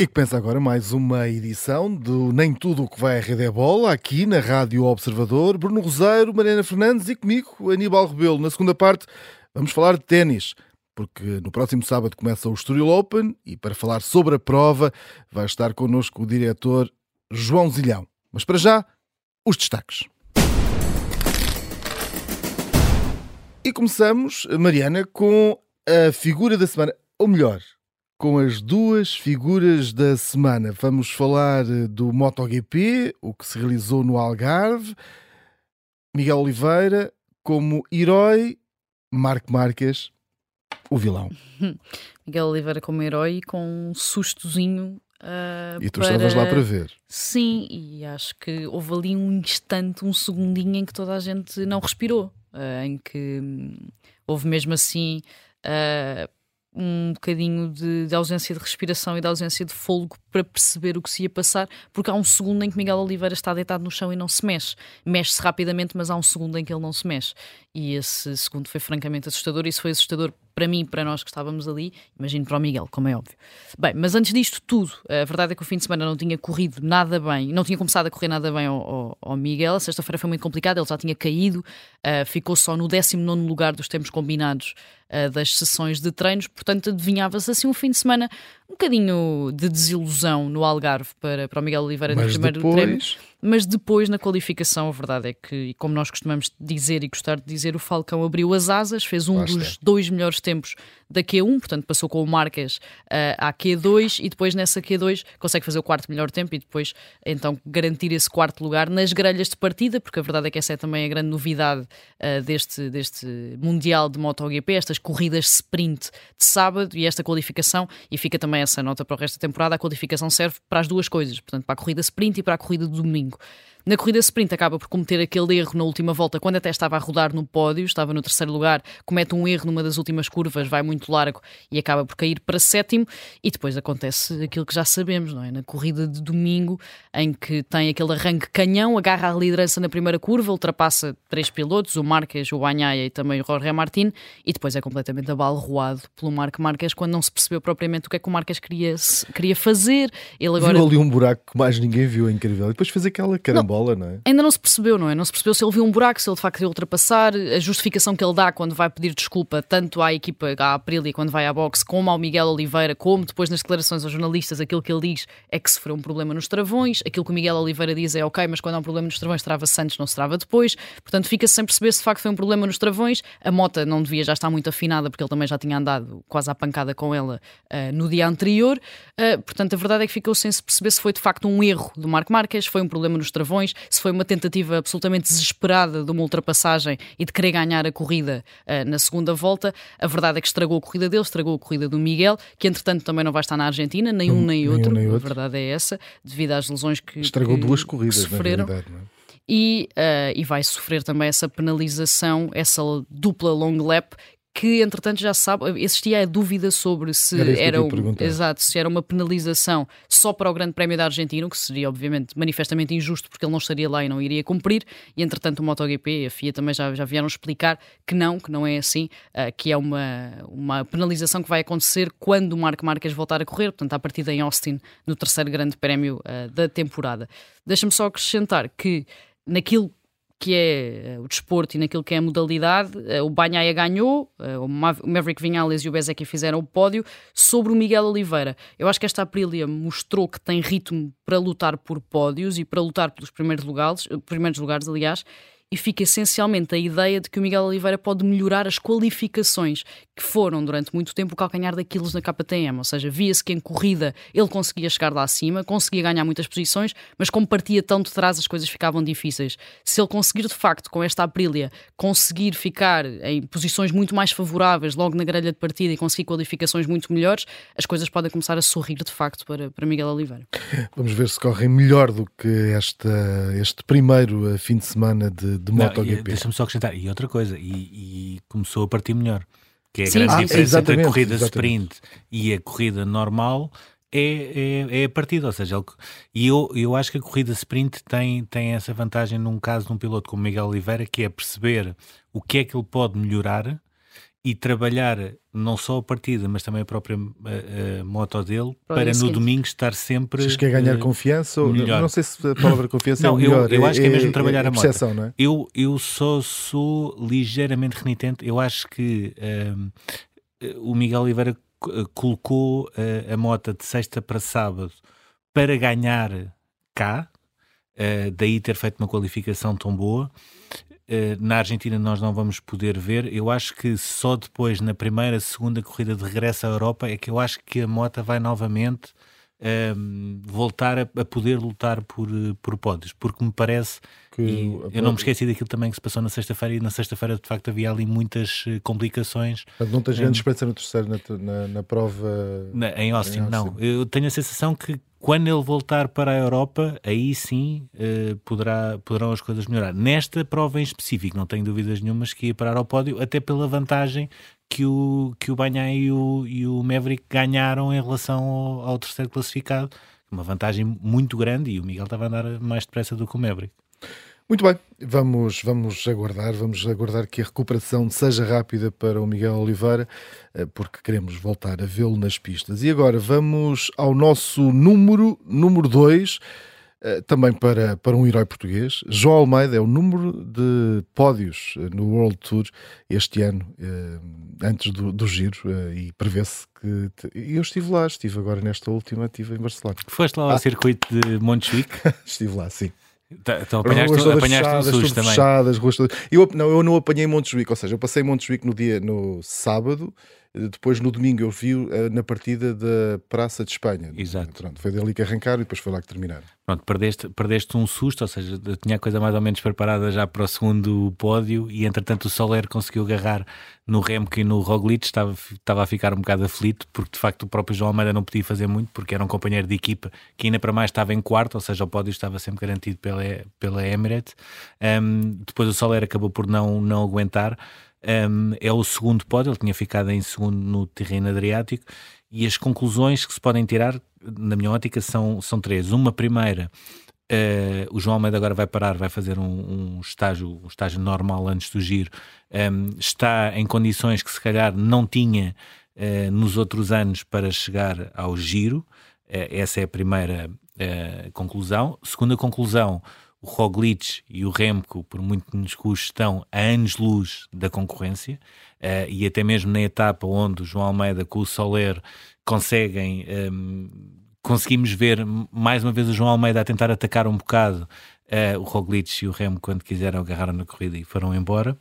E começa agora mais uma edição do Nem Tudo o que vai à Rede é Bola, aqui na Rádio Observador. Bruno Roseiro, Mariana Fernandes e comigo, Aníbal Rebelo. Na segunda parte, vamos falar de ténis, porque no próximo sábado começa o Estoril Open e para falar sobre a prova vai estar connosco o diretor João Zilhão. Mas para já, os destaques. E começamos, Mariana, com a figura da semana, ou melhor, com as duas figuras da semana. Vamos falar eh, do MotoGP, o que se realizou no Algarve. Miguel Oliveira como herói, Marco Marques, o vilão. Miguel Oliveira como herói e com um sustozinho. Uh, e tu para... estavas lá para ver. Sim, e acho que houve ali um instante, um segundinho em que toda a gente não respirou, uh, em que hum, houve mesmo assim. Uh, um bocadinho de, de, ausência de respiração e de ausência de fôlego para perceber o que se ia passar, porque há um segundo em que Miguel Oliveira está deitado no chão e não se mexe. Mexe-se rapidamente, mas há um segundo em que ele não se mexe. E esse segundo foi francamente assustador. Isso foi assustador para mim, para nós que estávamos ali, imagino para o Miguel, como é óbvio. Bem, mas antes disto tudo, a verdade é que o fim de semana não tinha corrido nada bem, não tinha começado a correr nada bem ao, ao, ao Miguel. A sexta-feira foi muito complicada, ele já tinha caído, uh, ficou só no 19 lugar dos tempos combinados uh, das sessões de treinos, portanto adivinhava-se assim um fim de semana um bocadinho de desilusão no Algarve para, para o Miguel Oliveira mas no primeiro depois... treino. Mas depois, na qualificação, a verdade é que, como nós costumamos dizer e gostar de dizer, o Falcão abriu as asas, fez um Lá dos dois melhores tempos da Q1, portanto passou com o Marques uh, à Q2 e depois nessa Q2 consegue fazer o quarto melhor tempo e depois então garantir esse quarto lugar nas grelhas de partida, porque a verdade é que essa é também a grande novidade uh, deste, deste Mundial de MotoGP, estas corridas sprint de sábado e esta qualificação, e fica também essa nota para o resto da temporada, a qualificação serve para as duas coisas, portanto para a corrida sprint e para a corrida de domingo. Na corrida sprint acaba por cometer aquele erro na última volta, quando até estava a rodar no pódio, estava no terceiro lugar, comete um erro numa das últimas curvas, vai muito largo e acaba por cair para sétimo. E depois acontece aquilo que já sabemos, não é? Na corrida de domingo, em que tem aquele arranque canhão, agarra a liderança na primeira curva, ultrapassa três pilotos, o Marques, o Banhaia e também o Jorge Martin, e depois é completamente abalroado pelo Marco Marques quando não se percebeu propriamente o que é que o Marques queria, queria fazer. Ele agora... Viu ali um buraco que mais ninguém viu, é incrível. E depois fez aquela carambola, não, não é? Ainda não se percebeu, não é? Não se percebeu se ele viu um buraco, se ele de facto queria ultrapassar, a justificação que ele dá quando vai pedir desculpa, tanto à equipa, à Aprilia, quando vai à boxe, como ao Miguel Oliveira, como depois nas declarações aos jornalistas, aquilo que ele diz é que sofreu um problema nos travões, aquilo que o Miguel Oliveira diz é ok, mas quando há um problema nos travões, trava-se antes, não se trava depois, portanto fica-se sem perceber se de facto foi um problema nos travões. A mota não devia já estar muito afinada, porque ele também já tinha andado quase à pancada com ela uh, no dia anterior, uh, portanto a verdade é que ficou sem se perceber se foi de facto um erro do Marco Marques, foi um problema nos travões, se foi uma tentativa absolutamente desesperada de uma ultrapassagem e de querer ganhar a corrida uh, na segunda volta. A verdade é que estragou a corrida dele, estragou a corrida do Miguel, que entretanto também não vai estar na Argentina, nem um nem, nem outro. Um, nem a outro. verdade é essa, devido às lesões que. Estragou que, duas corridas, que sofreram. na não é? E, uh, e vai sofrer também essa penalização, essa dupla long lap que entretanto já se sabe, existia a dúvida sobre se era, era, um, exato, se era uma penalização só para o Grande Prémio da Argentina, o que seria obviamente manifestamente injusto porque ele não estaria lá e não iria cumprir, e entretanto o MotoGP e a FIA também já, já vieram explicar que não, que não é assim, uh, que é uma, uma penalização que vai acontecer quando o Marco Marques voltar a correr, portanto a partir em Austin, no terceiro Grande Prémio uh, da temporada. Deixa-me só acrescentar que naquilo que é o desporto e naquilo que é a modalidade, o Banhaia ganhou, o Maverick Vinales e o Bezek fizeram o pódio sobre o Miguel Oliveira. Eu acho que esta Aprilia mostrou que tem ritmo para lutar por pódios e para lutar pelos primeiros lugares, primeiros lugares aliás, e fica essencialmente a ideia de que o Miguel Oliveira pode melhorar as qualificações que foram durante muito tempo o calcanhar daquilo na KTM, ou seja, via-se que em corrida ele conseguia chegar lá acima, conseguia ganhar muitas posições, mas como partia tão de trás as coisas ficavam difíceis. Se ele conseguir de facto com esta Aprilia conseguir ficar em posições muito mais favoráveis logo na grelha de partida e conseguir qualificações muito melhores, as coisas podem começar a sorrir de facto para, para Miguel Oliveira. Vamos ver se correm melhor do que esta, este primeiro fim de semana de de MotoGP. Deixa-me só acrescentar, e outra coisa, e, e, começou a partir melhor, que é a Sim, grande ah, diferença entre a corrida exatamente. sprint e a corrida normal é, é, é a partida, ou seja, ele, e eu, eu acho que a corrida sprint tem, tem essa vantagem num caso de um piloto como Miguel Oliveira, que é perceber o que é que ele pode melhorar e trabalhar não só a partida, mas também a própria a, a moto dele, para, para no domingo estar sempre. Diz que é ganhar uh, confiança ou melhor. não sei se a palavra confiança não, é melhor. Eu, eu acho que é mesmo trabalhar é, a moto. Não é? eu, eu só sou ligeiramente renitente. Eu acho que uh, o Miguel Oliveira colocou uh, a moto de sexta para sábado para ganhar cá, daí ter feito uma qualificação tão boa. Eh, na Argentina nós não vamos poder ver. Eu acho que só depois, na primeira, segunda corrida de regresso à Europa, é que eu acho que a Mota vai novamente um, ehm, voltar a, a, poder lutar por, por pódios, porque me parece que eu não me esqueci daquilo também que se passou na sexta-feira e na sexta-feira de facto havia ali muitas eh, complicações. Mas não tens grande esperança no terceiro na, na, na prova na, em, Austin, em Austin, não. Eu tenho a sensação que quando ele voltar para a Europa, aí sim uh, poderá, poderão as coisas melhorar. Nesta prova em específico, não tenho dúvidas nenhumas que ia parar ao pódio, até pela vantagem que o, que o Banhai e o, e o Maverick ganharam em relação ao, ao, terceiro classificado. Uma vantagem muito grande e o Miguel estava a andar mais depressa do que o Maverick. Muito bem, vamos, vamos aguardar, vamos aguardar que a recuperação seja rápida para o Miguel Oliveira, eh, porque queremos voltar a vê-lo nas pistas. E agora vamos ao nosso número, número 2, eh, também para, para um herói português. João Almeida é o número de pódios eh, no World Tour este ano, antes do, do giro, e prevê-se que. Eu estive lá, estive agora nesta última, estive em Barcelona. Foste lá ao ah. circuito de Montjuic? estive lá, sim. Tá, então apanhaste, ruas apanhaste fechadas, um susto também. Fechadas, ruas todas. Eu, não, eu não apanhei Montjuic, ou seja, eu passei Montjuic no dia, no sábado, depois, no domingo, eu vi uh, na partida da Praça de Espanha. Exato. Pronto, foi dali que arrancaram e depois foi lá que terminaram. Pronto, perdeste, perdeste um susto, ou seja, tinha a coisa mais ou menos preparada já para o segundo pódio e, entretanto, o Soler conseguiu agarrar no Remco e no Roglic. Estava, estava a ficar um bocado aflito, porque, de facto, o próprio João Almeida não podia fazer muito, porque era um companheiro de equipa que, ainda para mais, estava em quarto, ou seja, o pódio estava sempre garantido pela, pela Emirates. Um, depois, o Soler acabou por não, não aguentar um, é o segundo pódio, ele tinha ficado em segundo no terreno Adriático, e as conclusões que se podem tirar, na minha ótica, são, são três. Uma primeira, uh, o João Almeida agora vai parar, vai fazer um, um estágio, um estágio normal antes do giro, um, está em condições que se calhar não tinha uh, nos outros anos para chegar ao giro, uh, essa é a primeira conclusão. Segunda conclusão, o Roglic e o Remco, por muito que nos custe, estão a anos-luz da concorrência uh, e até mesmo na etapa onde o João Almeida com o Soler conseguem, um, ehm, conseguimos ver mais uma vez o João Almeida a tentar atacar um bocado uh, o Roglic e o Remco quando quiseram agarrar na corrida e foram embora.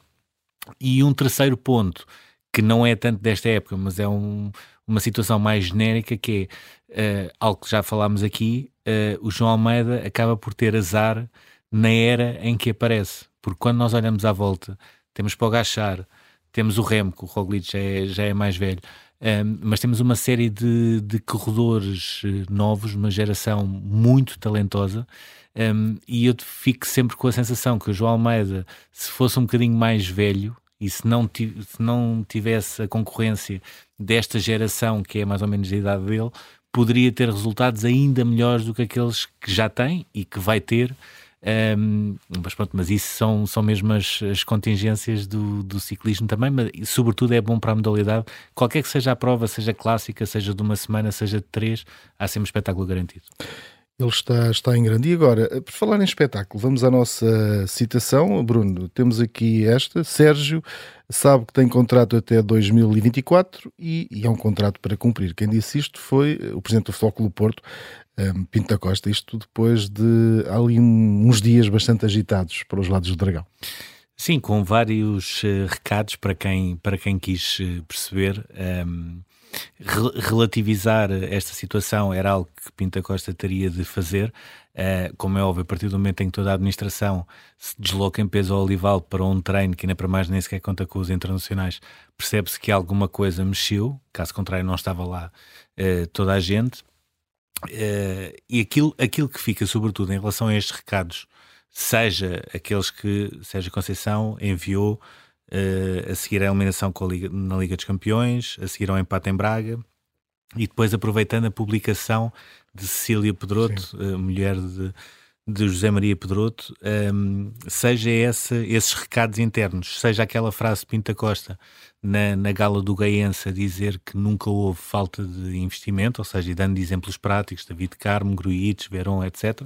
E um terceiro ponto, que não é tanto desta época, mas é um, uma situação mais genérica, que é uh, algo que já falámos aqui, uh, o João Almeida acaba por ter azar na era em que aparece. Porque quando nós olhamos à volta, temos Pogachar, temos o Remco, o Roglic já é, já é mais velho, um, mas temos uma série de, de corredores eh, novos, uma geração muito talentosa, um, e eu fico sempre com a sensação que o João Almeida, se fosse um bocadinho mais velho, e se não, se não tivesse a concorrência desta geração, que é mais ou menos a idade dele, poderia ter resultados ainda melhores do que aqueles que já tem e que vai ter um, mas pronto, mas isso são, são mesmo as, as contingências do, do ciclismo também, mas sobretudo é bom para a modalidade. Qualquer que seja a prova, seja clássica, seja de uma semana, seja de três, há sempre um espetáculo garantido. Ele está, está em grande. E agora, por falar em espetáculo, vamos à nossa citação. Bruno, temos aqui esta. Sérgio sabe que tem contrato até 2024 e, e é um contrato para cumprir. Quem disse isto foi o presidente do Clube Porto, um, Pinto da Costa. Isto depois de ali uns dias bastante agitados para os lados do Dragão. Sim, com vários uh, recados para quem, para quem quis uh, perceber. Um relativizar esta situação era algo que Pinta Costa teria de fazer. Uh, como é óbvio, a partir do momento em que toda a administração se desloca em peso ao Olival para um treino que ainda para mais nem sequer conta com os internacionais, percebe-se que alguma coisa mexeu, caso contrário não estava lá toda a gente. Uh, e aquilo, aquilo que fica, sobretudo, em relação a estes recados, seja aqueles que Sérgio Conceição enviou uh, a seguir a eliminação a Liga, na Liga dos Campeões, a seguir ao empate em Braga e depois aproveitando a publicação de Cecília Pedroto, uh, mulher de, de José Maria Pedroto, um, seja esse, esses recados internos, seja aquela frase de Pinta Costa na, na gala do Gaense a dizer que nunca houve falta de investimento, ou seja, dando exemplos práticos, David Carmo, Gruites, Verón, etc.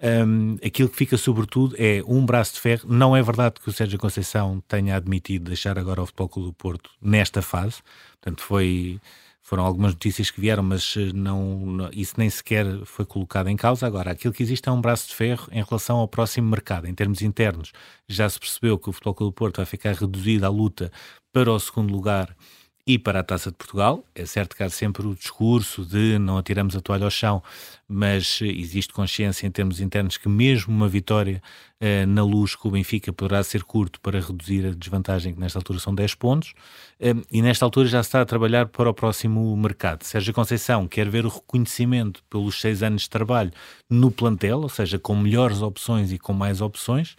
Um, aquilo que fica sobretudo é um braço de ferro. Não é verdade que o Sérgio Conceição tenha admitido deixar agora o Futebol Clube do Porto nesta fase, portanto foi foram algumas notícias que vieram, mas eh, não, isso nem sequer foi colocado em causa. Agora, aquilo que existe é um braço de ferro em relação ao próximo mercado. Em termos internos, já se percebeu que o Futebol Clube do Porto vai ficar reduzido à luta para o segundo lugar e para a Taça de Portugal. É certo que há sempre o discurso de não atiramos a toalha ao chão, mas eh, existe consciência em termos internos que mesmo uma vitória eh, na luz com o Benfica poderá ser curto para reduzir a desvantagem, que nesta altura são 10 pontos, eh, e nesta altura já está a trabalhar para o próximo mercado. Sérgio Conceição quer ver o reconhecimento pelos seis anos de trabalho no plantel, ou seja, com melhores opções e com mais opções.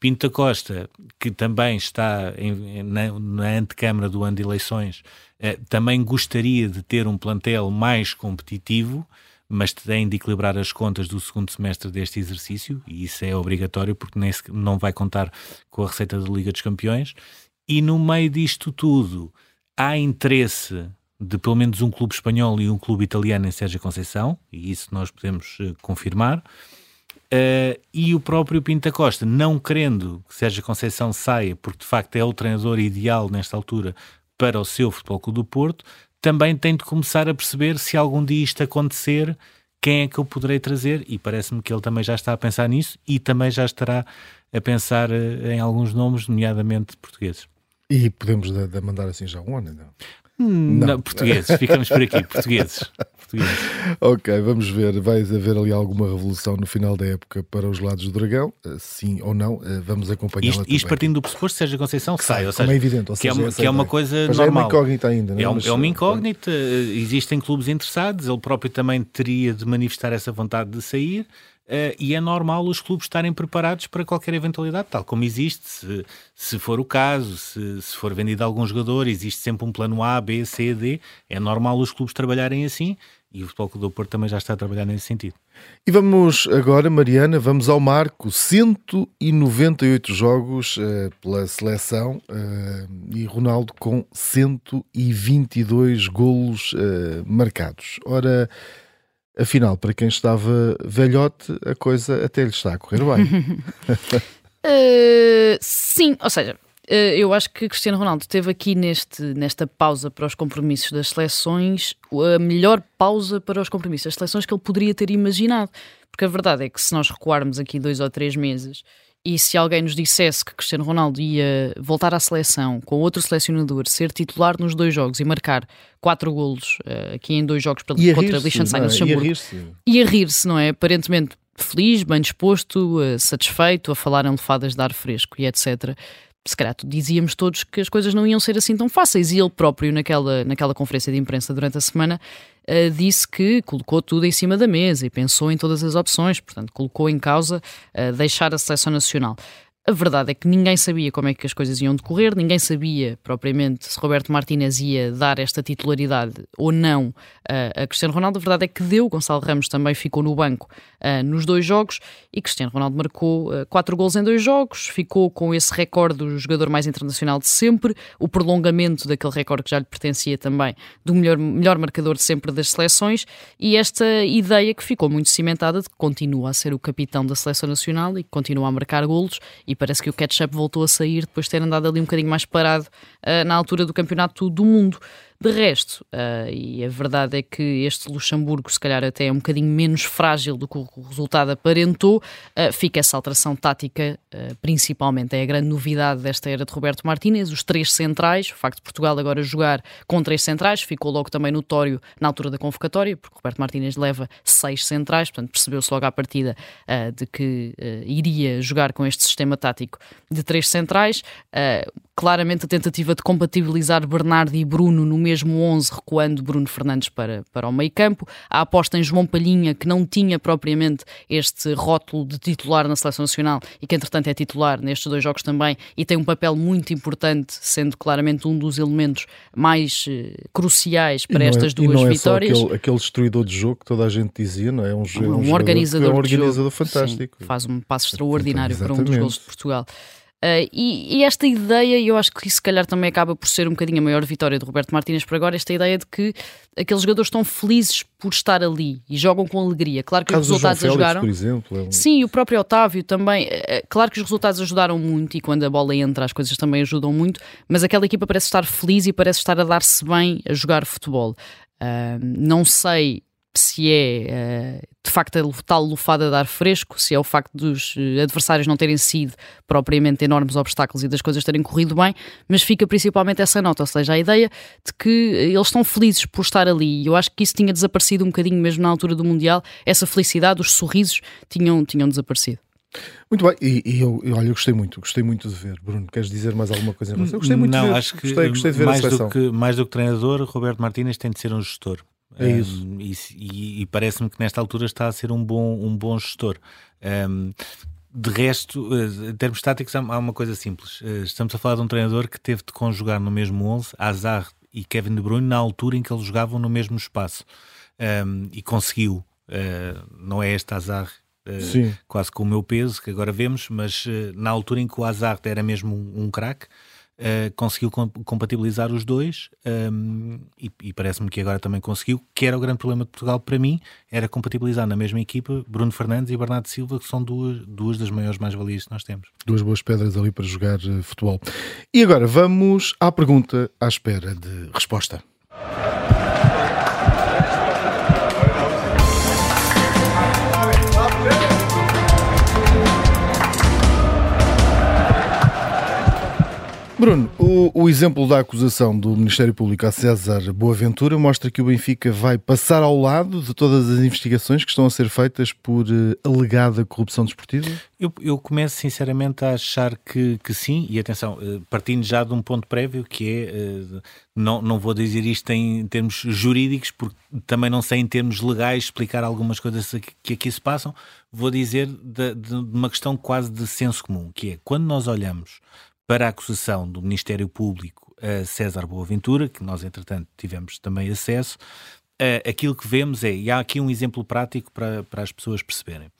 Pinto Costa, que também está em, na, na antecâmara do ano de eleições, também gostaria de ter um plantel mais competitivo, mas tem de equilibrar as contas do segundo semestre deste exercício, e isso é obrigatório porque nem não vai contar com a receita da Liga dos Campeões. E no meio disto tudo, há interesse de pelo menos um clube espanhol e um clube italiano em Sérgio Conceição, e isso nós podemos uh, confirmar. Uh, e o próprio Pinta Costa, não querendo que Sérgio Conceição saia, porque de facto é o treinador ideal nesta altura para o seu Futebol Clube do Porto, também tem de começar a perceber se algum dia isto acontecer, quem é que eu poderei trazer? E parece-me que ele também já está a pensar nisso e também já estará a pensar eh, em alguns nomes, nomeadamente portugueses. E podemos de, de mandar assim já um ano, não? Não. não. portugueses, ficamos por aqui, portugueses. portugueses. Ok, vamos ver. Vai haver ali alguma revolução no final da época para os lados do Dragão? Eh, sim ou não? Eh, vamos acompanhar Isto, isto partindo do pressuposto Sérgio Conceição que, sai, ou seja, é evidente, ou que, é seja, é, uma, que é uma coisa normal. É uma incógnita ainda, não é? É, um, é uma incógnita, existem clubes interessados, ele próprio também teria de manifestar essa vontade de sair. Uh, e é normal os clubes estarem preparados para qualquer eventualidade, tal como existe, se, se for o caso, se, se for vendido algum jogador, existe sempre um plano A, B, C, D. É normal os clubes trabalharem assim e o Futebol Clube do Porto também já está a trabalhar nesse sentido. E vamos agora, Mariana, vamos ao marco: 198 jogos uh, pela seleção uh, e Ronaldo com 122 golos marcados. Ora. Afinal, para quem estava velhote, a coisa até lhe está a correr bem. uh, sim, ou seja, uh, eu acho que Cristiano Ronaldo teve aqui neste, nesta pausa para os compromissos das seleções a melhor pausa para os compromissos das seleções que ele poderia ter imaginado. Porque a verdade é que se nós recuarmos aqui dois ou três meses e se alguém nos dissesse que Cristiano Ronaldo ia voltar à seleção com outro selecionador, ser titular nos dois jogos e marcar quatro golos uh, aqui em dois jogos e contra Liechtenstein e é? Luxemburgo, e a rir-se, não é? Aparentemente feliz, bem disposto, uh, satisfeito, a falar em lefadas de ar fresco e etc se calhar dizíamos todos que as coisas não iam ser assim tão fáceis. E ele próprio, naquela, naquela conferência de imprensa durante a semana, uh, disse que colocou tudo em cima da mesa e pensou em todas as opções, portanto, colocou em causa uh, deixar a seleção nacional. A verdade é que ninguém sabia como é que as coisas iam decorrer, ninguém sabia propriamente se Roberto Martínez ia dar esta titularidade ou não a Cristiano Ronaldo. A verdade é que deu, Gonçalo Ramos também ficou no banco nos dois jogos e Cristiano Ronaldo marcou quatro gols em dois jogos, ficou com esse recorde do jogador mais internacional de sempre, o prolongamento daquele recorde que já lhe pertencia também do melhor, melhor marcador de sempre das seleções e esta ideia que ficou muito cimentada de que continua a ser o capitão da seleção nacional e que continua a marcar golos e parece que o ketchup voltou a sair depois de ter andado ali um bocadinho mais parado uh, na altura do campeonato do mundo. De resto, uh, e a verdade é que este Luxemburgo, se calhar, até é um bocadinho menos frágil do que o resultado aparentou, uh, fica essa alteração tática, uh, principalmente. É a grande novidade desta era de Roberto Martínez, os três centrais, o facto de Portugal agora jogar com três centrais, ficou logo também notório na altura da convocatória, porque Roberto Martínez leva seis centrais, portanto, percebeu-se logo à partida de que iria jogar com este sistema tático de três centrais. claramente a tentativa de compatibilizar Bernardo e Bruno no mesmo 11, recuando Bruno Fernandes para, para o meio campo. A aposta em João Palhinha, que não tinha propriamente este rótulo de titular na Seleção Nacional e que, entretanto, é titular nestes dois jogos também e tem um papel muito importante, sendo claramente um dos elementos mais uh, cruciais para é, estas duas não é vitórias. Aquele, aquele, destruidor de jogo que toda a gente dizia, não é? Um, um, um organizador, é um organizador fantástico. Sim, faz um passo extraorditário para um dos gols de Portugal. Uh, e, e, esta ideia, e eu acho que isso se calhar também acaba por ser um bocadinho a maior vitória do Roberto Martínez por agora, esta ideia de que aqueles jogadores estão felizes por estar ali e jogam com alegria. Claro que Caso os resultados Félix, ajudaram. Por exemplo, é um... Sim, o próprio Otávio também. Eh, claro que os resultados ajudaram muito e quando a bola entra as coisas também ajudam muito, mas aquela equipa parece estar feliz e parece estar a dar-se bem a jogar futebol. Uh, não sei se é uh, de facto a tal lufada de ar fresco, se é o facto dos uh, adversários não terem sido propriamente enormes obstáculos e das coisas terem corrido bem, mas fica principalmente essa nota, ou seja, a ideia de que eles estão felizes por estar ali. E eu acho que isso tinha desaparecido um bocadinho mesmo na altura do Mundial, essa felicidade, os sorrisos tinham, tinham desaparecido. Muito bem, e, e eu, olha, eu gostei muito, gostei muito de ver. Bruno, queres dizer mais alguma coisa em relação? Eu gostei muito Não, de ver. acho que gostei, gostei de ver mais, a seleção. do que, mais do que treinador, Roberto Martínez tem de ser um gestor. É isso. Um, e e, parece-me que nesta altura está a ser um bom, um bom gestor. Um, de resto, eh, em termos táticos, há uma coisa simples. Eh, estamos a falar de um treinador que teve de conjugar no mesmo 11 Azar e Kevin De Bruyne na altura em que eles jogavam no mesmo espaço. Um, e conseguiu. Uh, não é este Azar uh, quase com o meu peso, que agora vemos, mas uh, na altura em que o Azar era mesmo um, um craque, Uh, conseguiu compatibilizar os dois um, e, e parece-me que agora também conseguiu, que era o grande problema de Portugal para mim, era compatibilizar na mesma equipa Bruno Fernandes e Bernardo Silva, que são duas, duas das maiores mais-valias que nós temos. Duas boas pedras ali para jogar uh, futebol. E agora vamos à pergunta à espera de resposta. Bruno, o, o, exemplo da acusação do Ministério Público a César Boaventura mostra que o Benfica vai passar ao lado de todas as investigações que estão a ser feitas por uh, alegada corrupção desportiva? Eu, eu, começo sinceramente a achar que, que sim, e atenção, uh, partindo já de um ponto prévio que é, uh, não, não vou dizer isto em termos jurídicos, porque também não sei em termos legais explicar algumas coisas que, que aqui se passam, vou dizer de, de uma questão quase de senso comum, que é quando nós olhamos para a acusação do Ministério Público a César Boaventura, que nós, entretanto, tivemos também acesso, aquilo que vemos é, e há aqui um exemplo prático para, para as pessoas perceberem.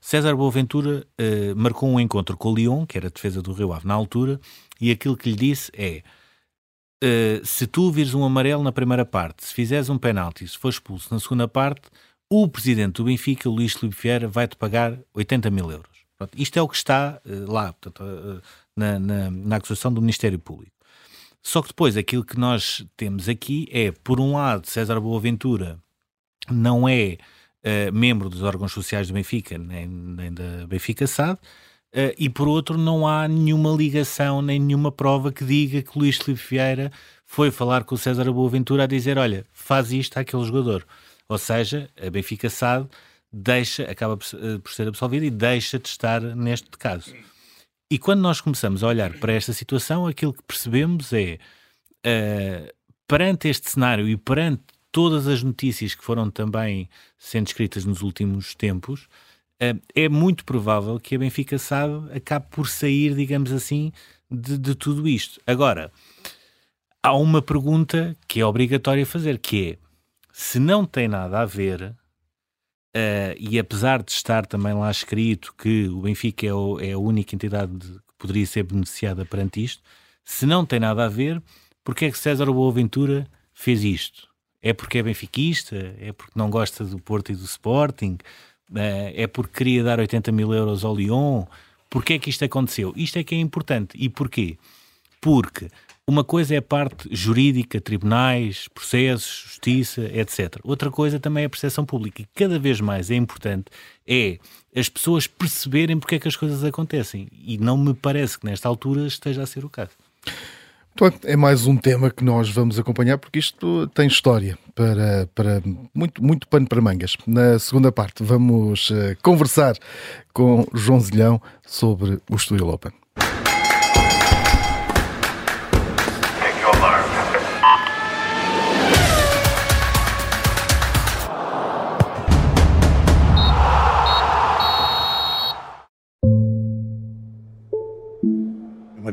César Boaventura uh, marcou um encontro com o Lyon, que era a defesa do Rio Ave na altura, e aquilo que lhe disse é: uh, se tu vires um amarelo na primeira parte, se fizeres um penalti, se for expulso na segunda parte, o presidente do Benfica, Luís Filipe Vieira, vai-te pagar 80 mil euros. Isto é o que está uh, lá. Portanto, na, na, na acusação do Ministério Público. Só que depois aquilo que nós temos aqui é, por um lado, César Boaventura não é uh, membro dos órgãos sociais do Benfica, nem, nem da Benfica SAD, uh, e por outro, não há nenhuma ligação, nem nenhuma prova que diga que Luís Filipe Vieira foi falar com o César Boaventura a dizer: olha, faz isto àquele jogador. Ou seja, a Benfica SAD deixa, acaba por, uh, por ser absolvida e deixa de estar neste caso. E quando nós começamos a olhar para esta situação, aquilo que percebemos é, uh, perante este cenário e perante todas as notícias que foram também sendo escritas nos últimos tempos, uh, é muito provável que a Benfica SAD acabe por sair, digamos assim, de, de tudo isto. Agora, há uma pergunta que é obrigatória fazer, que é, se não tem nada a ver Uh, e apesar de estar também lá escrito que o Benfica é, o, é a única entidade que poderia ser beneficiada perante isto, se não tem nada a ver, porque é que César Boaventura fez isto? É porque é benfiquista? É porque não gosta do Porto e do Sporting? Uh, é porque queria dar 80 mil euros ao Lyon? Porquê é que isto aconteceu? Isto é que é importante. E porquê? Porque uma coisa é a parte jurídica, tribunais, processos, justiça, etc. Outra coisa também é a percepção pública. E cada vez mais é importante é as pessoas perceberem porque é que as coisas acontecem. E não me parece que nesta altura esteja a ser o caso. Então, é mais um tema que nós vamos acompanhar porque isto tem história para, para muito, muito pano para mangas. Na segunda parte vamos uh, conversar com João Zilhão sobre o Estoril Open.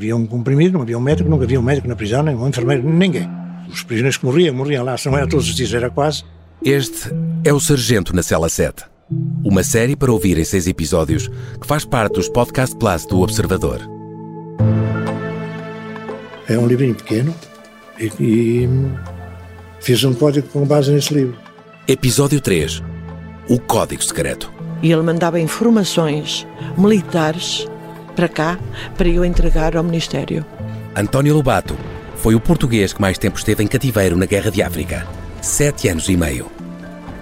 Havia um comprimido, não havia um médico, nunca havia um médico na prisão, nem um enfermeiro, ninguém. Os prisioneiros que morriam, morriam lá, se não era todos os dias, era quase. Este é o Sargento na Cela 7. Uma série para ouvir em seis episódios que faz parte dos Podcast Plus do Observador. É um livrinho pequeno e, e fiz um código com base nesse livro. Episódio 3 O Código Secreto. E ele mandava informações militares para cá, para eu entregar ao Ministério. António Lobato foi o português que mais tempo esteve em cativeiro na Guerra de África. Sete anos e meio.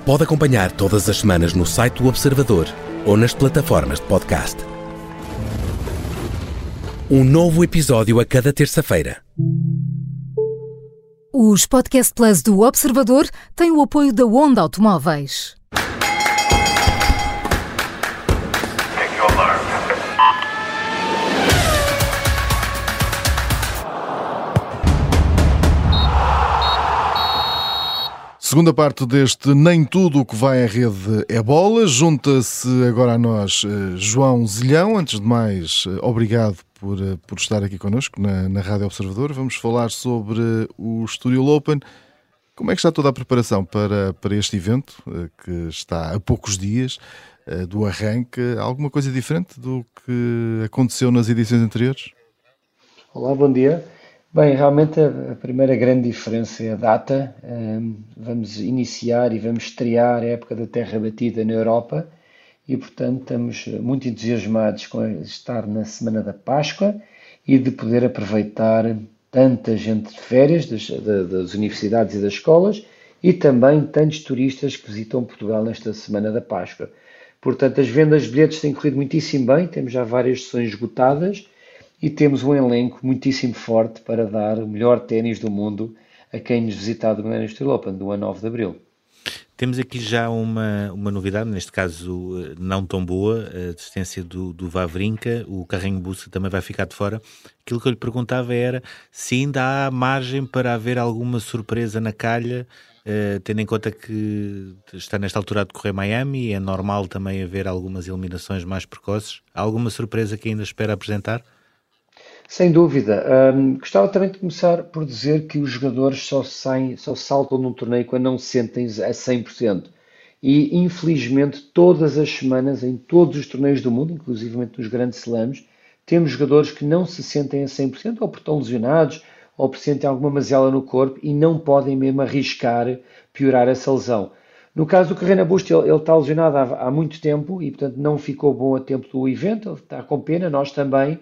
Pode acompanhar todas as semanas no site do Observador ou nas plataformas de podcast. Um novo episódio a cada terça-feira. Os Podcast Plus do Observador têm o apoio da Onda Automóveis. Segunda parte deste Nem Tudo o que vai à rede é bola. Junta-se agora a nós eh, João Zilhão. Antes de mais, eh, obrigado por, eh, por estar aqui connosco na, na Rádio Observador. Vamos falar sobre o Studio Open. Como é que está toda a preparação para, para este evento, que está a poucos dias do arranque? Alguma coisa diferente do que aconteceu nas edições anteriores? Olá, bom dia. Bem, realmente a primeira grande diferença é a data. Vamos iniciar e vamos estrear a época da terra batida na Europa e, portanto, estamos muito entusiasmados com estar na semana da Páscoa e de poder aproveitar tanta gente de férias das, das universidades e das escolas e também tantos turistas que visitam Portugal nesta semana da Páscoa. Portanto, as vendas de bilhetes têm corrido muitíssimo bem, temos já várias sessões esgotadas e temos um elenco muitíssimo forte para dar o melhor ténis do mundo a quem nos visitar do Steel Open do ano 9 de Abril. Temos aqui já uma, uma novidade, neste caso eh, não tão boa, a desistência do, do Vavrinca, o carrinho Bussa também vai ficar de fora. Aquilo que eu lhe perguntava era se ainda há margem para haver alguma surpresa na calha, uh, tendo em conta que está nesta altura a decorrer Miami, e é normal também haver algumas eliminações mais precoces. Há alguma surpresa que ainda espera apresentar? Sem dúvida. Um, gostava também de começar por dizer que os jogadores só, saem, só saltam num torneio quando não se sentem a 100%. E, infelizmente, todas as semanas, em todos os torneios do mundo, inclusive nos grandes slams, temos jogadores que não se sentem a 100%, ou porque estão lesionados, ou porque sentem alguma mazela no corpo e não podem mesmo arriscar piorar essa lesão. No caso do Carrena Busto, ele, ele, está lesionado há, há, muito tempo e, portanto, não ficou bom a tempo do evento, ele está com pena, nós também,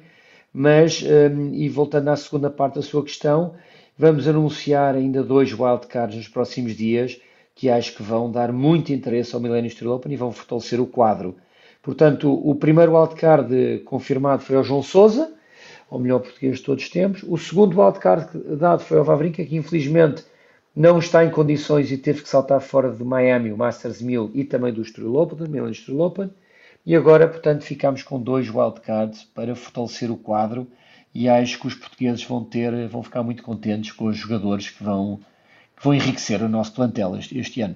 mas, um, e voltando à segunda parte da sua questão, vamos anunciar ainda dois wildcards nos próximos dias que acho que vão dar muito interesse ao Millennium Steel Open e vão fortalecer o quadro. Portanto, o primeiro wildcard confirmado foi ao João Sousa, o melhor português de todos os tempos. O segundo wildcard dado foi ao Vavrinca, que infelizmente não está em condições e teve que saltar fora de Miami, o Masters 1000 e também do Steel Open, do Millennium Steel Open. E agora, portanto, ficamos com dois wildcards para fortalecer o quadro e acho que os portugueses vão ter, vão ficar muito contentes com os jogadores que vão, que vão enriquecer o nosso plantel este, este ano.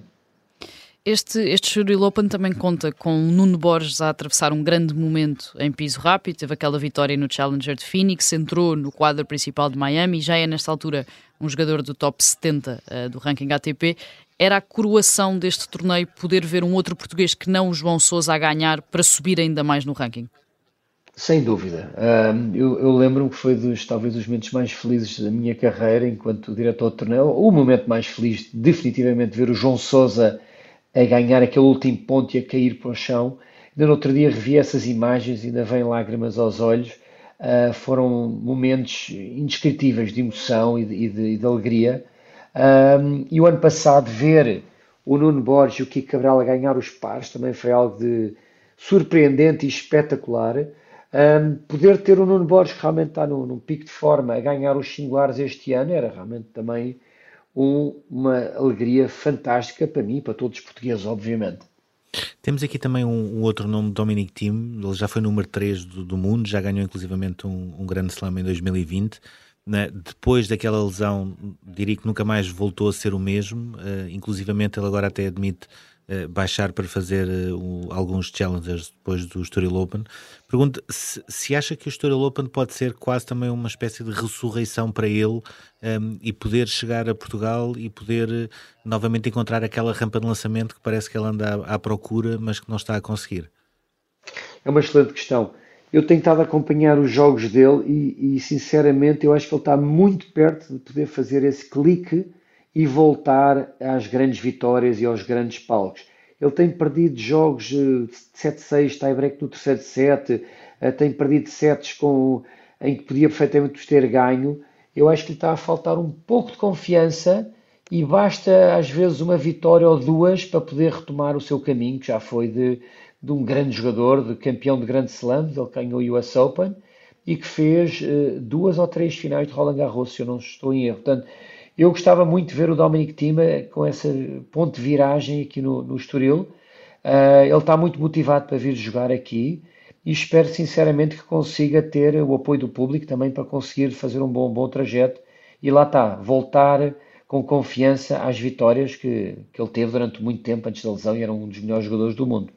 Este, este Open também conta com Nuno Borges a atravessar um grande momento em piso rápido, teve aquela vitória no Challenger de Phoenix, entrou no quadro principal de Miami, já é nesta altura um jogador do top 70 uh, do ranking ATP era a coroação deste torneio poder ver um outro português que não o João Sousa a ganhar para subir ainda mais no ranking? Sem dúvida. eu, eu lembro-me que foi dos, talvez dos momentos mais felizes da minha carreira enquanto diretor de torneio. O momento mais feliz, definitivamente, ver o João Sousa a ganhar aquele último ponto e a cair para o chão. Ainda no outro dia revi essas imagens e ainda vem lágrimas aos olhos. Uh, foram momentos indescritíveis de emoção e de, e de, e de alegria. Um, e o ano passado, ver o Nuno Borges e o Kiko Cabral a ganhar os pares também foi algo de surpreendente e espetacular. Um, poder ter o Nuno Borges que realmente está num, pico de forma a ganhar os singulares este ano era realmente também um, uma alegria fantástica para mim e para todos os portugueses, obviamente. Temos aqui também um, um, outro nome, Dominic Thiem, ele já foi número 3 do, do mundo, já ganhou inclusivamente um, um grande slam em 2020 né, depois daquela lesão, diria que nunca mais voltou a ser o mesmo. Uh, ele agora até admite uh, baixar para fazer uh, alguns challengers depois do Estoril Open. Pergunto se, se, acha que o Estoril Open pode ser quase também uma espécie de ressurreição para ele um, ehm, e poder chegar a Portugal e poder novamente encontrar aquela rampa de lançamento que parece que ele anda à, à procura, mas que não está a conseguir. É uma excelente questão. Eu tenho estado a acompanhar os jogos dele e, e, sinceramente eu acho que ele está muito perto de poder fazer esse clique e voltar às grandes vitórias e aos grandes palcos. Ele tem perdido jogos de 7-6, tie-break no terceiro set, eh, tem perdido sets com, em que podia perfeitamente ter ganho. Eu acho que lhe está a faltar um pouco de confiança e basta às vezes uma vitória ou duas para poder retomar o seu caminho, que já foi de, de um grande jogador, de campeão de Grand Slam, ele ganhou o US Open e que fez uh, duas ou três finais de Roland Garros, se eu não estou em erro. Portanto, eu gostava muito de ver o Dominic Thiem com essa ponto de viragem aqui no, no Estoril. Uh, ele está muito motivado para vir jogar aqui e espero sinceramente que consiga ter o apoio do público também para conseguir fazer um bom, bom trajeto e lá está, voltar com confiança às vitórias que, que ele teve durante muito tempo antes da lesão e era um dos melhores jogadores do mundo.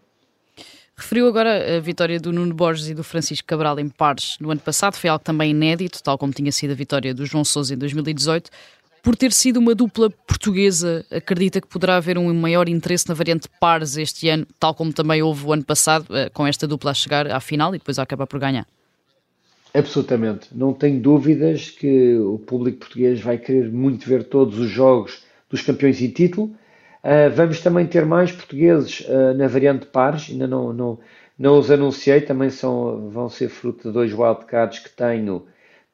Referiu agora a vitória do Nuno Borges e do Francisco Cabral em pares no ano passado, foi algo também inédito, tal como tinha sido a vitória do João Sousa em 2018. Por ter sido uma dupla portuguesa, acredita que poderá haver um maior interesse na variante pares este ano, tal como também houve o ano passado, eh, com esta dupla a chegar à final e depois a acabar por ganhar? Absolutamente. Não tenho dúvidas que o público português vai querer muito ver todos os jogos dos campeões em título Uh, vamos também ter mais portugueses uh, na variante pares, ainda não, não, não os anunciei, também são, vão ser fruto de dois wildcards que tenho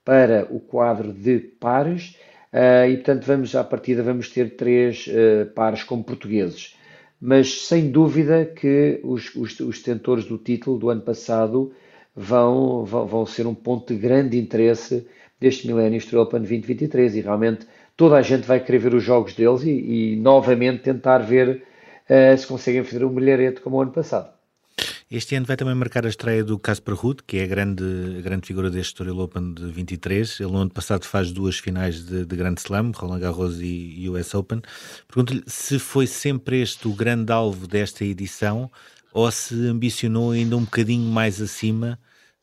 para o quadro de pares, uh, e portanto vamos, à partida vamos ter três pares como portugueses. Mas sem dúvida que os, os, os detentores do título do ano passado vão, vão, vão ser um ponto de grande interesse deste Millennium Open 2023 e realmente toda a gente vai querer ver os jogos deles e, e novamente tentar ver uh, se conseguem fazer um milharete como o ano passado. Este ano vai também marcar a estreia do Casper Ruud, que é a grande, a grande figura deste Story Open de 23. Ele no ano passado faz duas finais de, de Grand Slam, Roland Garros e, e US Open. Pergunto-lhe se foi sempre este o grande alvo desta edição ou se ambicionou ainda um bocadinho mais acima,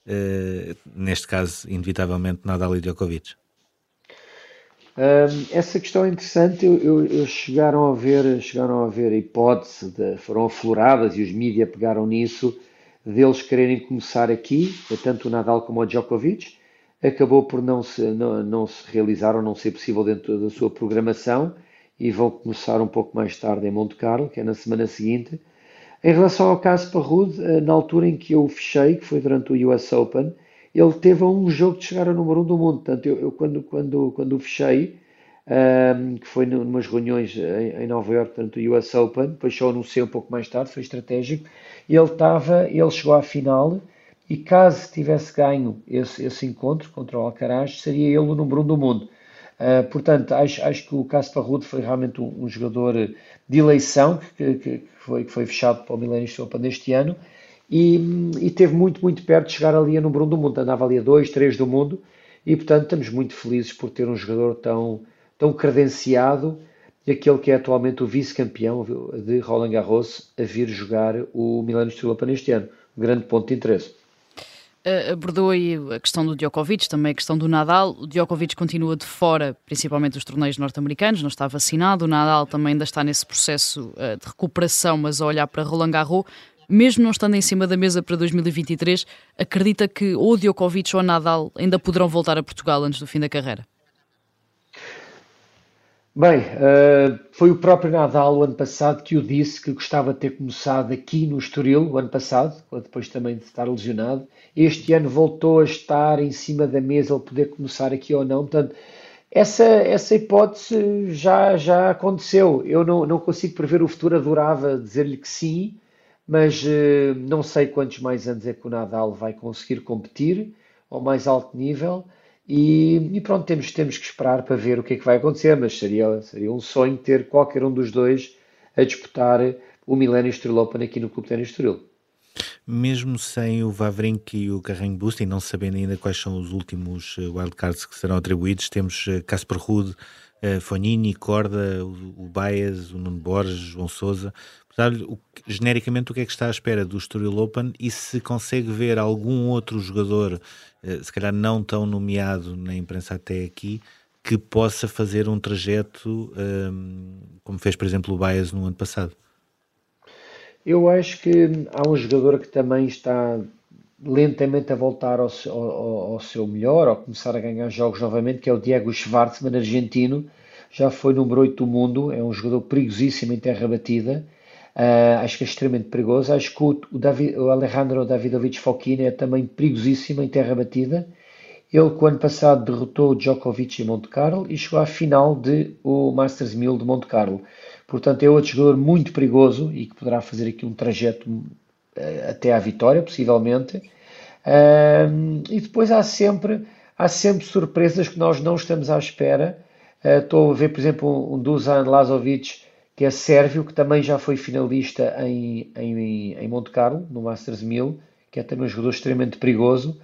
uh, neste caso, inevitavelmente, Nadal e Djokovic essa questão é interessante. Eu, eu, eu, chegaram a ver, chegaram a ver a hipótese, de, foram afloradas e os mídias pegaram nisso, deles quererem começar aqui, tanto o Nadal como o Djokovic. Acabou por não se, não, não se realizar ou não ser possível dentro da sua programação e vão começar um pouco mais tarde em Monte Carlo, que é na semana seguinte. Em relação ao caso Parrude, eh, na altura em que eu fechei, que foi durante o US Open, ele teve um jogo de chegar ao número 1 um do mundo. Portanto, eu, eu, quando, quando, quando o fechei, um, que foi numas reuniões em, em Nova York, durante o US Open, depois só anunciei um pouco mais tarde, foi estratégico, ele estava, ele chegou à final e caso tivesse ganho esse, esse encontro contra o Alcaraz, seria ele o número 1 um do mundo. Uh, portanto, acho, acho que o Casper Ruud foi realmente um, um, jogador de eleição que, que, que, foi, que foi fechado para o Millennium Open deste ano e, e teve muito, muito perto de chegar ali a número 1 um do mundo, andava ali a 2, 3 do mundo e portanto estamos muito felizes por ter um jogador tão, tão credenciado e aquele que é atualmente o vice-campeão de Roland Garros a vir jogar o Milano Steel Open este ano. Um grande ponto de interesse. Abordou aí a questão do Djokovic, também a questão do Nadal. O Djokovic continua de fora, principalmente dos torneios norte-americanos, não está vacinado. O Nadal também ainda está nesse processo eh, de recuperação, mas a olhar para Roland Garros mesmo não estando em cima da mesa para 2023, acredita que ou Djokovic ou Nadal ainda poderão voltar a Portugal antes do fim da carreira? Bem, uh, foi o próprio Nadal o ano passado que o disse que gostava de ter começado aqui no Estoril, o ano passado, depois também de estar lesionado. Este ano voltou a estar em cima da mesa, ele poder começar aqui ou não. Portanto, essa, essa hipótese já, já aconteceu. Eu não, não consigo prever o futuro, adorava dizer-lhe que sim, mas uh, não sei quantos mais anos é que o Nadal vai conseguir competir ao mais alto nível. E, e, pronto, temos, temos que esperar para ver o que é que vai acontecer, mas seria, seria um sonho ter qualquer um dos dois a disputar o Millennium Estoril Open aqui no Clube Ténis Estoril. Mesmo sem o Vavrinck e o Carrinho Boost, e não sabendo ainda quais são os últimos eh, wildcards que serão atribuídos, temos eh, Casper Ruud, Fonini, Corda, o Baez, o Nuno Borges, João Sousa o, genericamente o que é que está à espera do Estoril Open e se consegue ver algum outro jogador, eh, se calhar não tão nomeado na imprensa até aqui, que possa fazer um trajeto um, como fez, por exemplo, o Baez no ano passado? Eu acho que há um jogador que também está lentamente a voltar ao, ao, ao, seu melhor, ou começar a ganhar jogos novamente, que é o Diego Schwartzman, argentino. Já foi número 8 do mundo, é um jogador perigosíssimo em terra batida. Uh, acho que é extremamente perigoso. Acho que o, o, David, o Alejandro Davidovich Fokina é também perigosíssimo em terra batida. Ele, que o ano passado derrotou Djokovic em Monte Carlo e chegou à final de o Masters 1000 de Monte Carlo. Portanto, é outro jogador muito perigoso e que poderá fazer aqui um trajeto até à vitória, possivelmente. E depois há sempre, há sempre surpresas que nós não estamos à espera. Uh, estou a ver, por exemplo, um Dusan Lazovic, que é sérvio, que também já foi finalista em, em, em Monte Carlo, no Masters 1000, que é também um jogador extremamente perigoso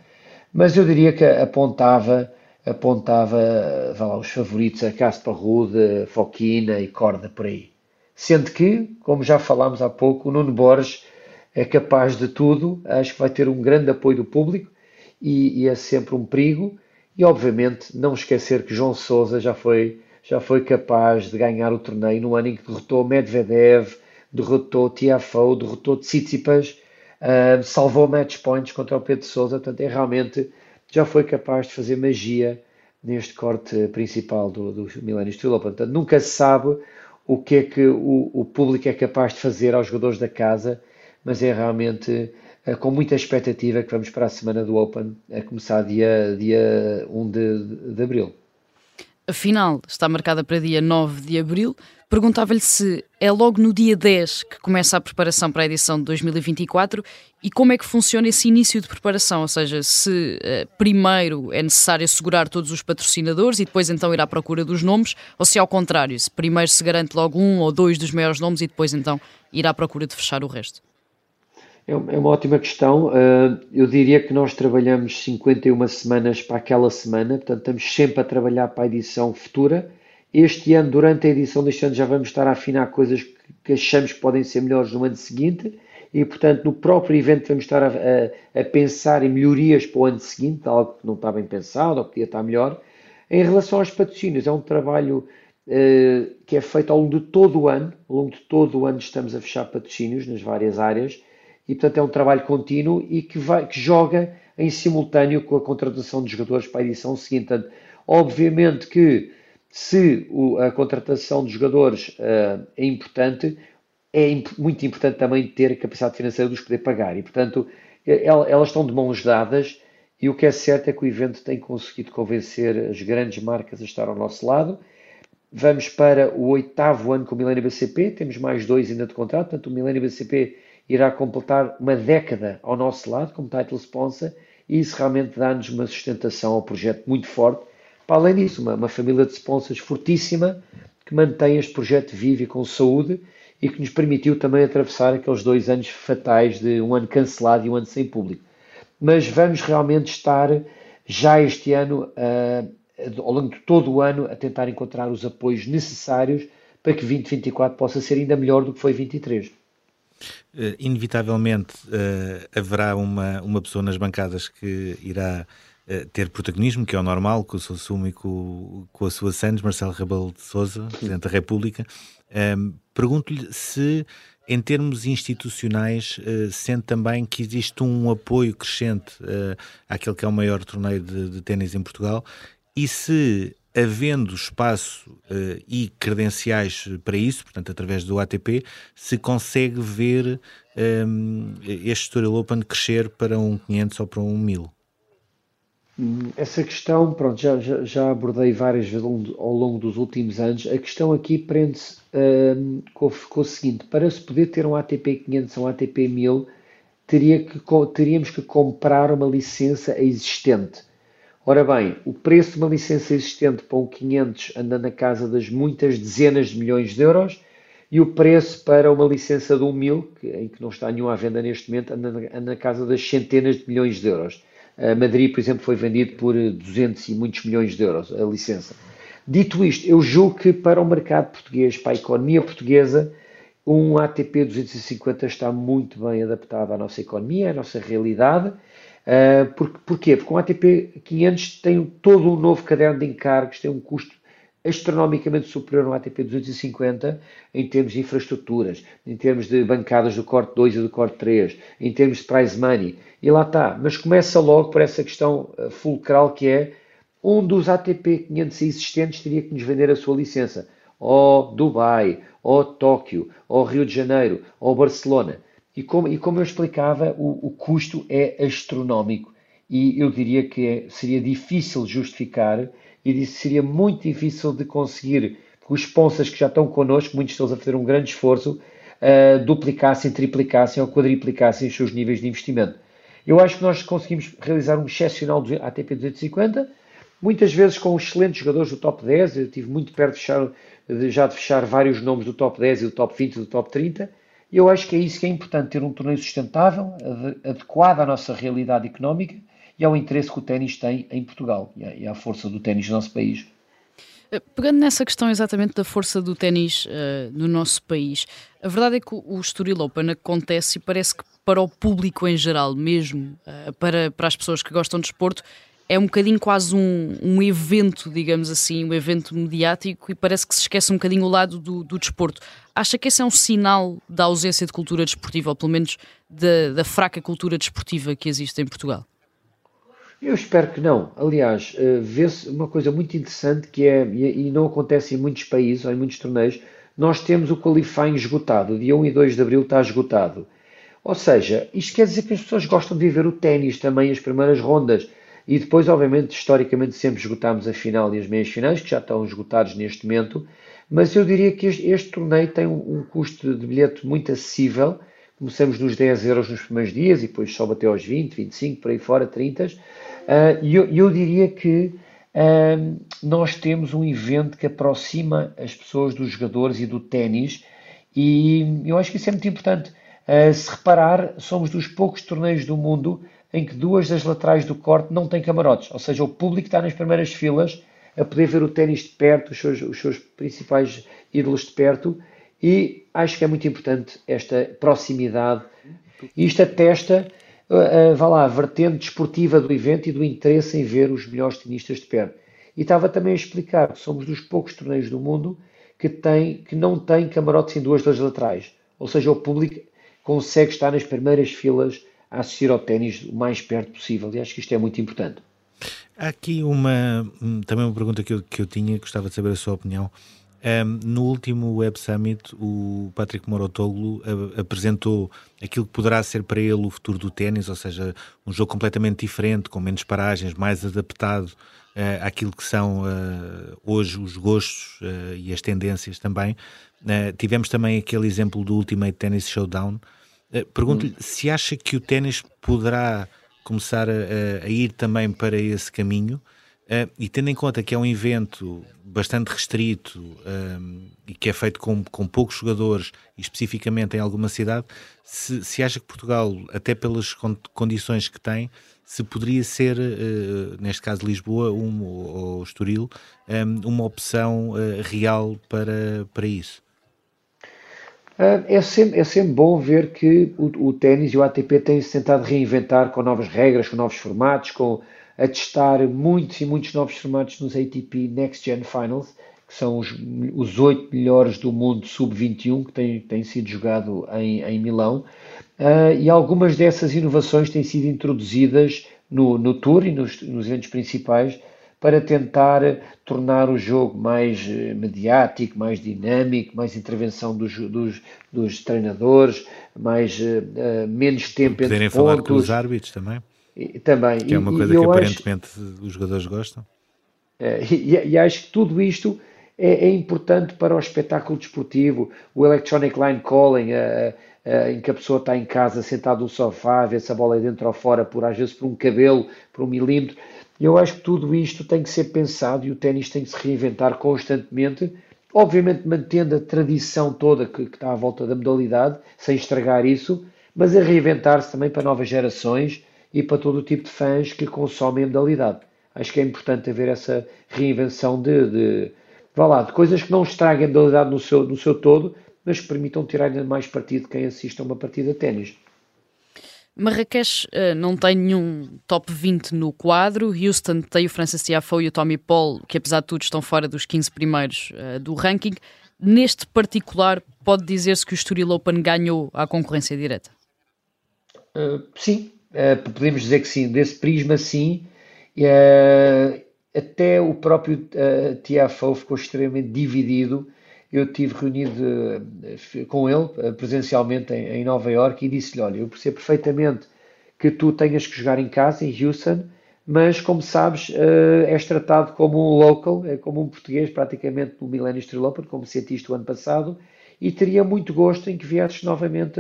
mas eu diria que apontava, apontava vá lá, os favoritos a Casper Rude, Foquina e Corda por aí. Sendo que, como já falámos há pouco, o Nuno Borges é capaz de tudo, acho que vai ter um grande apoio do público e, e é sempre um perigo. E obviamente não esquecer que João Sousa já foi, já foi capaz de ganhar o torneio no ano em que derrotou Medvedev, derrotou Tiafoe, derrotou Tsitsipas Uh, salvou match points contra o Pedro Souza, portanto, é realmente já foi capaz de fazer magia neste corte principal do, do Millennium Steel Open. Portanto, nunca se sabe o que é que o, o, público é capaz de fazer aos jogadores da casa, mas é realmente uh, com muita expectativa que vamos para a semana do Open, a começar dia, dia 1 de, de abril. A final está marcada para dia 9 de abril. Perguntava-lhe se é logo no dia 10 que começa a preparação para a edição de 2024 e como é que funciona esse início de preparação, ou seja, se uh, primeiro é necessário assegurar todos os patrocinadores e depois então ir à procura dos nomes, ou se ao contrário, se primeiro se garante logo um ou dois dos maiores nomes e depois então ir à procura de fechar o resto. É, é uma ótima questão. Uh, eu diria que nós trabalhamos 51 semanas para aquela semana, portanto, estamos sempre a trabalhar para a edição futura. Este ano, durante a edição deste ano, já vamos estar a afinar coisas que achamos que podem ser melhores no ano seguinte e, portanto, no próprio evento vamos estar a, a, a, pensar em melhorias para o ano seguinte, algo que não está bem pensado ou podia estar melhor. Em relação aos patrocínios, é um trabalho uh, que é feito ao longo de todo o ano. Ao longo de todo o ano estamos a fechar patrocínios nas várias áreas e, portanto, é um trabalho contínuo e que, vai, que joga em simultâneo com a contratação de jogadores para a edição seguinte. Portanto, obviamente que se o, a contratação de jogadores uh, é importante, é imp muito importante também ter a capacidade financeira de os poder pagar. E, portanto, elas estão de mãos dadas e o que é certo é que o evento tem conseguido convencer as grandes marcas a estar ao nosso lado. Vamos para o oitavo ano com o Milênio BCP, temos mais dois ainda de contrato, portanto o Milênio BCP irá completar uma década ao nosso lado como title sponsor e isso realmente dá-nos uma sustentação ao projeto muito forte. Para além disso, uma, uma família de sponsors fortíssima que mantém este projeto vivo e com saúde e que nos permitiu também atravessar aqueles dois anos fatais de um ano cancelado e um ano sem público. Mas vamos realmente estar já este ano, uh, ao longo de todo o ano, a tentar encontrar os apoios necessários para que 2024 possa ser ainda melhor do que foi 2023. Uh, inevitavelmente uh, haverá uma, uma pessoa nas bancadas que irá uh, ter protagonismo, que é o normal, com o seu sumo e com, com a sua Santos, Marcelo Rebelo de Souza, Presidente da República. Ehm, pergunto-lhe se, em termos institucionais, sente também que existe um apoio crescente àquele que é o maior torneio de, de ténis em Portugal e se havendo espaço uh, e credenciais para isso, portanto, através do ATP, se consegue ver um, ehm, este Story Open crescer para um 500 ou para um 1000? Hum, essa questão, pronto, já, já, abordei várias vezes ao longo dos últimos anos. A questão aqui prende-se um, com, com, o seguinte: para se poder ter um ATP 500 ou um ATP 1000, teria que, teríamos que comprar uma licença existente. Ora bem, o preço de uma licença existente para um 500 anda na casa das muitas dezenas de milhões de euros e o preço para uma licença de um 1000, em que não está nenhuma à venda neste momento, anda na, anda na casa das centenas de milhões de euros. A Madrid, por exemplo, foi vendido por 200 e muitos milhões de euros a licença. Dito isto, eu julgo que para o mercado português, para a economia portuguesa, um ATP 250 está muito bem adaptado à nossa economia, à nossa realidade Uh, por, porquê? Porque um ATP 500 tem todo um novo caderno de encargos, tem um custo astronomicamente superior ao ATP 250 em termos de infraestruturas, em termos de bancadas do corte 2 e do corte 3, em termos de prize money. E lá está. Mas começa logo por essa questão eh, fulcral que é um dos ATP 500 existentes teria que nos vender a sua licença. Ou Dubai, ou Tóquio, ou Rio de Janeiro, ou Barcelona. E como, e como eu explicava, o, o custo é astronómico. E eu diria que é, seria difícil justificar e seria muito difícil de conseguir que os sponsors que já estão connosco, muitos deles a fazer um grande esforço, uh, duplicassem, triplicassem ou quadriplicassem os seus níveis de investimento. Eu acho que nós conseguimos realizar um excepcional ATP 250, muitas vezes com excelentes jogadores do top 10. Eu estive muito perto de fechar, já de fechar vários nomes do top 10 e do top 20 e do top 30. Eu acho que é isso que é importante, ter um torneio sustentável, adequado à nossa realidade económica e ao interesse que o ténis tem em Portugal e à força do ténis no nosso país. Eh, pegando nessa questão exatamente da força do ténis uh, no nosso país, a verdade é que o Estoril Open acontece e parece que para o público em geral, mesmo uh, para, para as pessoas que gostam de esporto, é um bocadinho quase um, um evento, digamos assim, um evento mediático e parece que se esquece um bocadinho o lado do, do desporto. Acha que esse é um sinal da ausência de cultura desportiva, ou pelo menos da, da fraca cultura desportiva que existe em Portugal? Eu espero que não. Aliás, uh, vê-se uma coisa muito interessante que é, e, não acontece em muitos países ou em muitos torneios, nós temos o qualifying esgotado. Dia 1 e 2 de Abril está esgotado. Ou seja, isto quer dizer que as pessoas gostam de viver o ténis também, as primeiras rondas. E depois, obviamente, historicamente sempre esgotámos a final e as meias finais, que já estão esgotados neste momento. Mas eu diria que este, este torneio tem um, um, custo de bilhete muito acessível. Começamos nos 10 euros nos primeiros dias e depois sobe até aos 20, 25, por aí fora, 30. Uh, e eu, eu, diria que uh, nós temos um evento que aproxima as pessoas dos jogadores e do ténis. E eu acho que isso é muito importante. Uh, se reparar, somos dos poucos torneios do mundo em que duas das laterais do corte não têm camarotes, ou seja, o público está nas primeiras filas a poder ver o ténis de perto, os seus, os seus principais ídolos de perto, e acho que é muito importante esta proximidade. Isto atesta, uh, vá lá, a vertente desportiva do evento e do interesse em ver os melhores tenistas de perto. E estava também a explicar que somos dos poucos torneios do mundo que, tem, que não tem camarotes em duas das laterais. Ou seja, o público consegue estar nas primeiras filas a assistir ao ténis o mais perto possível. E acho que isto é muito importante. Há aqui uma também uma pergunta que eu, que eu tinha, gostava de saber a sua opinião. Um, no último Web Summit, o Patrick Morotoglu apresentou aquilo que poderá ser para ele o futuro do ténis, ou seja, um jogo completamente diferente, com menos paragens, mais adaptado uh, àquilo que são uh, hoje os gostos uh, e as tendências também. tivemos também aquele exemplo do Ultimate Tennis Showdown, pergunto-lhe hum. se acha que o ténis poderá começar a, a, ir também para esse caminho uh, e tendo em conta que é um evento bastante restrito um, eh, e que é feito com, com poucos jogadores e especificamente em alguma cidade, se, se acha que Portugal, até pelas condições que tem, se poderia ser, uh, neste caso Lisboa um, ou Estoril, um, uma opção real para, para isso? Ah, é sempre, é sempre bom ver que o, o ténis e o ATP têm-se tentado reinventar com novas regras, com novos formatos, com a testar muitos e muitos novos formatos nos ATP Next Gen Finals, que são os oito melhores do mundo sub-21 que têm, sido jogado em, em Milão. Uh, e algumas dessas inovações têm sido introduzidas no, no Tour e nos, nos eventos principais para tentar tornar o jogo mais eh, mediático, mais dinâmico, mais intervenção dos, dos, dos treinadores, mais, uh, menos tempo entre Poderem falar com os árbitros também? E, também. Que é uma coisa que aparentemente acho, os jogadores gostam. É, e, e, acho que tudo isto é, é, importante para o espetáculo desportivo, o electronic line calling, em que a pessoa está em casa sentada no sofá, vê se a bola é dentro ou fora, por, às vezes por um cabelo, por um milímetro. Eu acho que tudo isto tem que ser pensado e o ténis tem que se reinventar constantemente, obviamente mantendo a tradição toda que, que está à volta da modalidade, sem estragar isso, mas a reinventar-se também para novas gerações e para todo o tipo de fãs que consomem a modalidade. Acho que é importante haver essa reinvenção de, de, vá lá, de coisas que não estraguem a modalidade no seu, no seu todo, mas que permitam tirar ainda mais partido quem assiste a uma partida de ténis. Marrakech uh, não tem nenhum top 20 no quadro. Houston tem o Francis Tiafoe e o Tommy Paul, que apesar de tudo estão fora dos 15 primeiros uh, do ranking. Neste particular, pode dizer-se que o Estoril Open ganhou à concorrência direta? Uh, sim, podemos dizer que sim. Desse prisma, sim. até o próprio Tiafoe ficou extremamente dividido eu tive reunido eh, com ele eh, presencialmente em, Nova York e disse-lhe: Olha, eu percebo perfeitamente que tu tenhas que jogar em casa, em Houston, mas como sabes, eh, és tratado como um local, como um português, praticamente no Millennium Street Open, como sentiste o ano passado, e teria muito gosto em que viesses novamente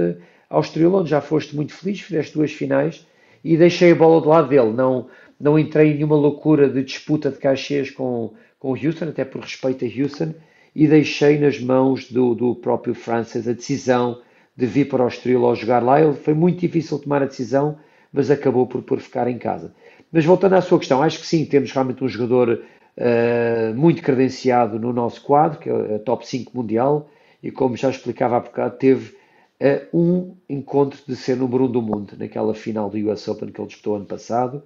ao Estoril, onde já foste muito feliz, fizeste duas finais, e deixei a bola do lado dele. Não, não entrei em nenhuma loucura de disputa de cachês com, com Houston, até por respeito a Houston, e deixei nas mãos do, do próprio Francis a decisão de vir para o Estoril ou jogar lá. Ele foi muito difícil tomar a decisão, mas acabou por, por ficar em casa. Mas voltando à sua questão, acho que sim, temos realmente um jogador uh, muito credenciado no nosso quadro, que é a top 5 mundial, e como já explicava há bocado, teve uh, um encontro de ser número 1 um do mundo, naquela final do US Open que ele disputou ano passado.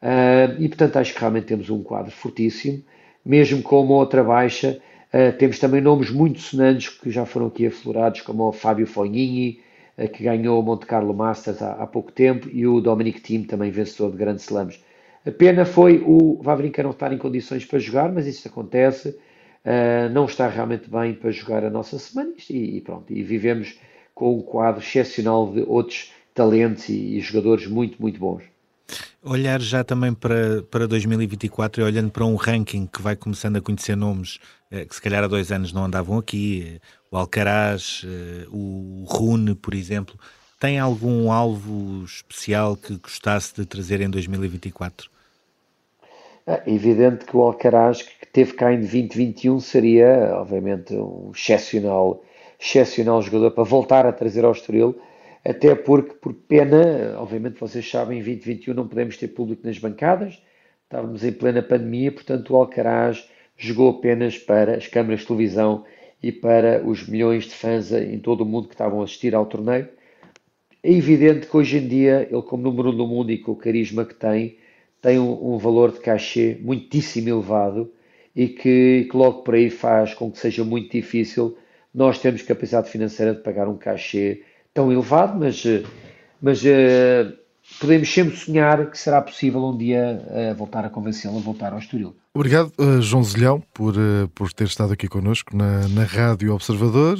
Uh, e portanto acho que realmente temos um quadro fortíssimo, mesmo com uma outra baixa, Uh, temos também nomes muito sonantes que já foram aqui aflorados, como o Fábio Fognini, uh, que ganhou o Monte Carlo Masters há, há, pouco tempo, e o Dominic Thiem, também vencedor de grandes slams. A pena foi o Vavrinka não estar em condições para jogar, mas isso acontece. Uh, não está realmente bem para jogar a nossa semana e, e, pronto, e vivemos com um quadro excepcional de outros talentos e, e jogadores muito, muito bons. Olhar já também para, para 2024 e olhando para um ranking que vai começando a conhecer nomes eh, que se calhar há dois anos não andavam aqui, eh, o Alcaraz, eh, o Rune, por exemplo, tem algum alvo especial que gostasse de trazer em 2024? É evidente que o Alcaraz, que teve cá em 2021, seria, obviamente, um excepcional, excepcional jogador para voltar a trazer ao Estoril, até porque, por pena, obviamente vocês sabem, em 2021 não podemos ter público nas bancadas, estávamos em plena pandemia, portanto o Alcaraz jogou apenas para as câmaras de televisão e para os milhões de fãs em todo o mundo que estavam a assistir ao torneio. É evidente que hoje em dia, ele como número um do mundo e com o carisma que tem, tem um, um valor de cachê muitíssimo elevado e que, que, logo por aí faz com que seja muito difícil nós termos capacidade financeira de pagar um cachê tão elevado, mas, eh, mas uh, podemos sempre sonhar que será possível um dia uh, voltar a convencê-lo a voltar ao Estoril. Obrigado, uh, João Zilhão, por, por ter estado aqui connosco na, na Rádio Observador.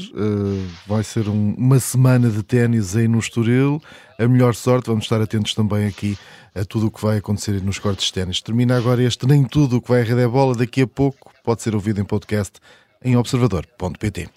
vai ser um, uma semana de ténis aí no Estoril. A melhor sorte, vamos estar atentos também aqui a tudo o que vai acontecer nos cortes de ténis. Termina agora este Nem Tudo o que vai a rede é bola. Daqui a pouco pode ser ouvido em podcast em observador.pt.